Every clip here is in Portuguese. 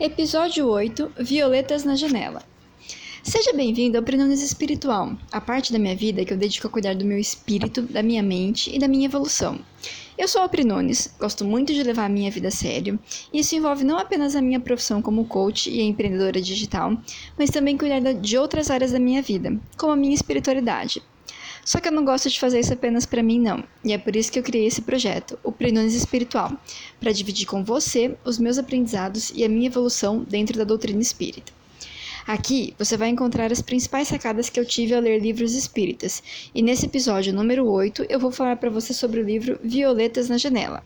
Episódio 8 Violetas na Janela Seja bem-vindo ao Prenones Espiritual, a parte da minha vida que eu dedico a cuidar do meu espírito, da minha mente e da minha evolução. Eu sou a Prinones, gosto muito de levar a minha vida a sério, e isso envolve não apenas a minha profissão como coach e empreendedora digital, mas também cuidar de outras áreas da minha vida, como a minha espiritualidade. Só que eu não gosto de fazer isso apenas para mim, não. E é por isso que eu criei esse projeto, o Prenones Espiritual, para dividir com você os meus aprendizados e a minha evolução dentro da doutrina espírita. Aqui você vai encontrar as principais sacadas que eu tive ao ler livros espíritas, e nesse episódio número 8 eu vou falar para você sobre o livro Violetas na Janela.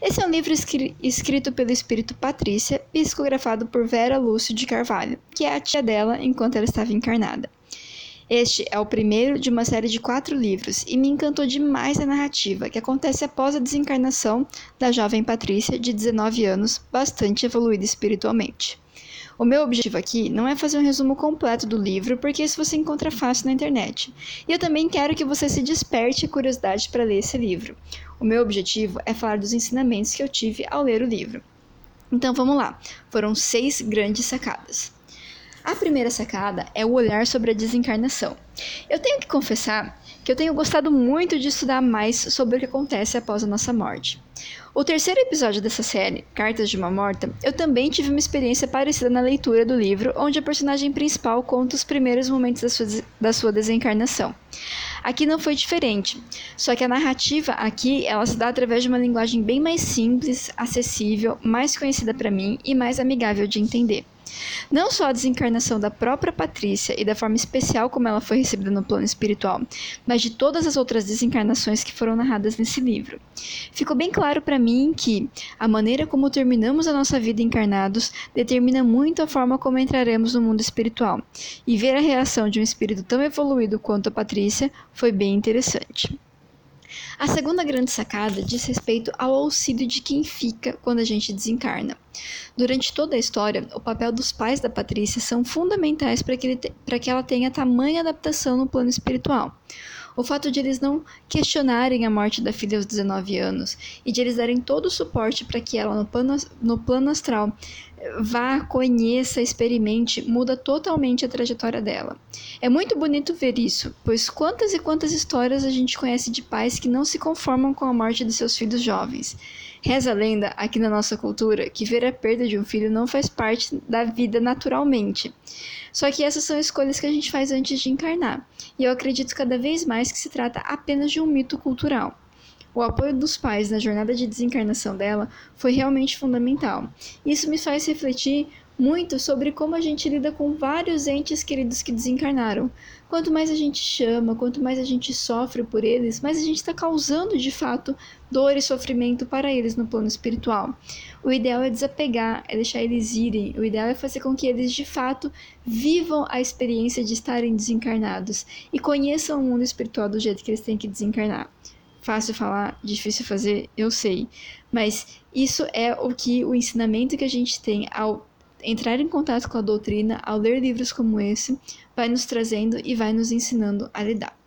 Esse é um livro escrito pelo espírito Patrícia, psicografado por Vera Lúcio de Carvalho, que é a tia dela enquanto ela estava encarnada. Este é o primeiro de uma série de quatro livros e me encantou demais a narrativa, que acontece após a desencarnação da jovem Patrícia, de 19 anos, bastante evoluída espiritualmente. O meu objetivo aqui não é fazer um resumo completo do livro, porque isso você encontra fácil na internet. E eu também quero que você se desperte a curiosidade para ler esse livro. O meu objetivo é falar dos ensinamentos que eu tive ao ler o livro. Então vamos lá, foram seis grandes sacadas. A primeira sacada é o olhar sobre a desencarnação. Eu tenho que confessar que eu tenho gostado muito de estudar mais sobre o que acontece após a nossa morte. O terceiro episódio dessa série, Cartas de uma Morta, eu também tive uma experiência parecida na leitura do livro, onde a personagem principal conta os primeiros momentos da sua, da sua desencarnação. Aqui não foi diferente, só que a narrativa aqui ela se dá através de uma linguagem bem mais simples, acessível, mais conhecida para mim e mais amigável de entender. Não só a desencarnação da própria Patrícia e da forma especial como ela foi recebida no plano espiritual, mas de todas as outras desencarnações que foram narradas nesse livro. Ficou bem claro para mim que a maneira como terminamos a nossa vida encarnados determina muito a forma como entraremos no mundo espiritual. E ver a reação de um espírito tão evoluído quanto a Patrícia foi bem interessante. A segunda grande sacada diz respeito ao auxílio de quem fica quando a gente desencarna. Durante toda a história, o papel dos pais da Patrícia são fundamentais para que, que ela tenha tamanha adaptação no plano espiritual. O fato de eles não questionarem a morte da filha aos 19 anos e de eles darem todo o suporte para que ela, no plano, no plano astral, vá, conheça, experimente, muda totalmente a trajetória dela. É muito bonito ver isso, pois quantas e quantas histórias a gente conhece de pais que não se conformam com a morte de seus filhos jovens. Reza a lenda, aqui na nossa cultura, que ver a perda de um filho não faz parte da vida naturalmente. Só que essas são escolhas que a gente faz antes de encarnar, e eu acredito cada vez mais que se trata apenas de um mito cultural. O apoio dos pais na jornada de desencarnação dela foi realmente fundamental. Isso me faz refletir muito sobre como a gente lida com vários entes queridos que desencarnaram. Quanto mais a gente chama, quanto mais a gente sofre por eles, mais a gente está causando de fato dor e sofrimento para eles no plano espiritual. O ideal é desapegar, é deixar eles irem. O ideal é fazer com que eles de fato vivam a experiência de estarem desencarnados e conheçam o mundo espiritual do jeito que eles têm que desencarnar. Fácil falar, difícil fazer, eu sei. Mas isso é o que o ensinamento que a gente tem ao entrar em contato com a doutrina, ao ler livros como esse, vai nos trazendo e vai nos ensinando a lidar.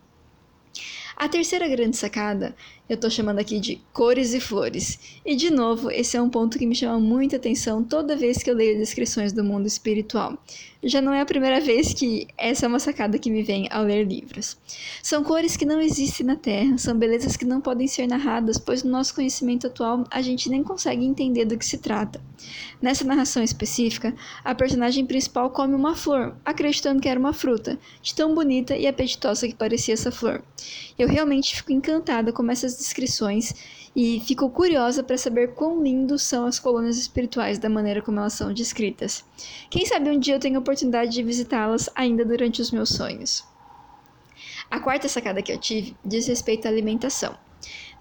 A terceira grande sacada eu estou chamando aqui de cores e flores. E de novo, esse é um ponto que me chama muita atenção toda vez que eu leio descrições do mundo espiritual. Já não é a primeira vez que essa é uma sacada que me vem ao ler livros. São cores que não existem na Terra, são belezas que não podem ser narradas, pois no nosso conhecimento atual a gente nem consegue entender do que se trata. Nessa narração específica, a personagem principal come uma flor, acreditando que era uma fruta, de tão bonita e apetitosa que parecia essa flor. Eu realmente fico encantada com essas descrições e fico curiosa para saber quão lindos são as colônias espirituais da maneira como elas são descritas. Quem sabe um dia eu tenho a oportunidade de visitá-las ainda durante os meus sonhos. A quarta sacada que eu tive diz respeito à alimentação.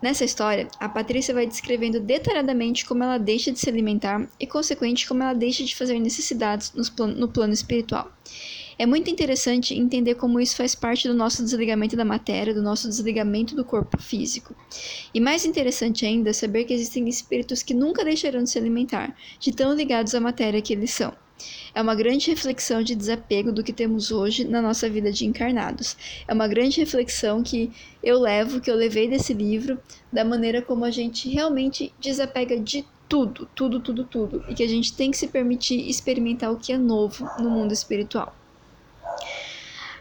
Nessa história, a Patrícia vai descrevendo detalhadamente como ela deixa de se alimentar e, consequente, como ela deixa de fazer necessidades no plano espiritual. É muito interessante entender como isso faz parte do nosso desligamento da matéria, do nosso desligamento do corpo físico. E mais interessante ainda é saber que existem espíritos que nunca deixarão de se alimentar, de tão ligados à matéria que eles são. É uma grande reflexão de desapego do que temos hoje na nossa vida de encarnados. É uma grande reflexão que eu levo, que eu levei desse livro, da maneira como a gente realmente desapega de tudo, tudo, tudo, tudo, e que a gente tem que se permitir experimentar o que é novo no mundo espiritual.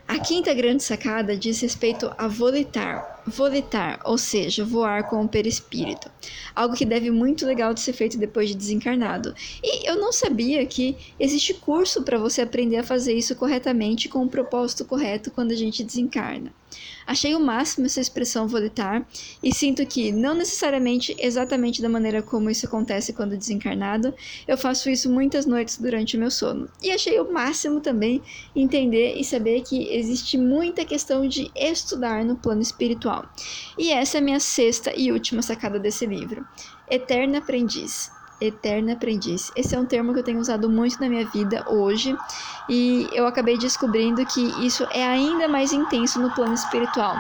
A quinta grande sacada diz respeito a volitar. Volitar, ou seja, voar com o perispírito. Algo que deve muito legal de ser feito depois de desencarnado. E eu não sabia que existe curso para você aprender a fazer isso corretamente com o propósito correto quando a gente desencarna. Achei o máximo essa expressão volitar e sinto que, não necessariamente exatamente da maneira como isso acontece quando desencarnado, eu faço isso muitas noites durante o meu sono. E achei o máximo também entender e saber que existe muita questão de estudar no plano espiritual. E essa é a minha sexta e última sacada desse livro. Eterna Aprendiz eterna aprendiz. Esse é um termo que eu tenho usado muito na minha vida hoje e eu acabei descobrindo que isso é ainda mais intenso no plano espiritual.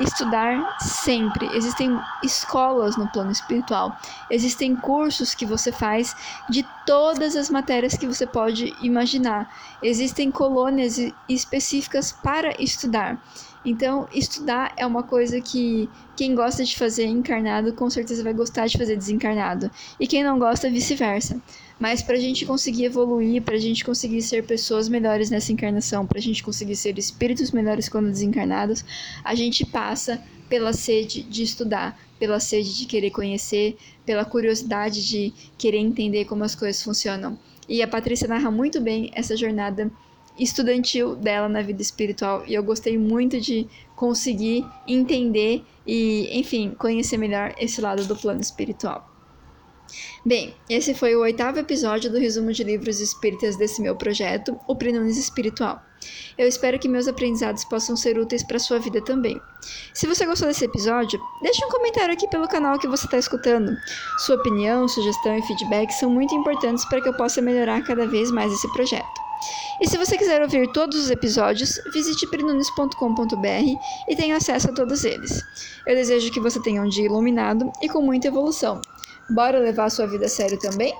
Estudar sempre. Existem escolas no plano espiritual, existem cursos que você faz de todas as matérias que você pode imaginar. Existem colônias específicas para estudar. Então, estudar é uma coisa que quem gosta de fazer encarnado com certeza vai gostar de fazer desencarnado. E quem não gosta, vice-versa. Mas para a gente conseguir evoluir, para a gente conseguir ser pessoas melhores nessa encarnação, para a gente conseguir ser espíritos melhores quando desencarnados, a gente passa pela sede de estudar, pela sede de querer conhecer, pela curiosidade de querer entender como as coisas funcionam. E a Patrícia narra muito bem essa jornada estudantil dela na vida espiritual e eu gostei muito de conseguir entender e, enfim, conhecer melhor esse lado do plano espiritual. Bem, esse foi o oitavo episódio do resumo de livros espíritas desse meu projeto, o Prenunes Espiritual. Eu espero que meus aprendizados possam ser úteis para sua vida também. Se você gostou desse episódio, deixe um comentário aqui pelo canal que você está escutando. Sua opinião, sugestão e feedback são muito importantes para que eu possa melhorar cada vez mais esse projeto. E se você quiser ouvir todos os episódios, visite prinunes.com.br e tenha acesso a todos eles. Eu desejo que você tenha um dia iluminado e com muita evolução. Bora levar a sua vida a sério também?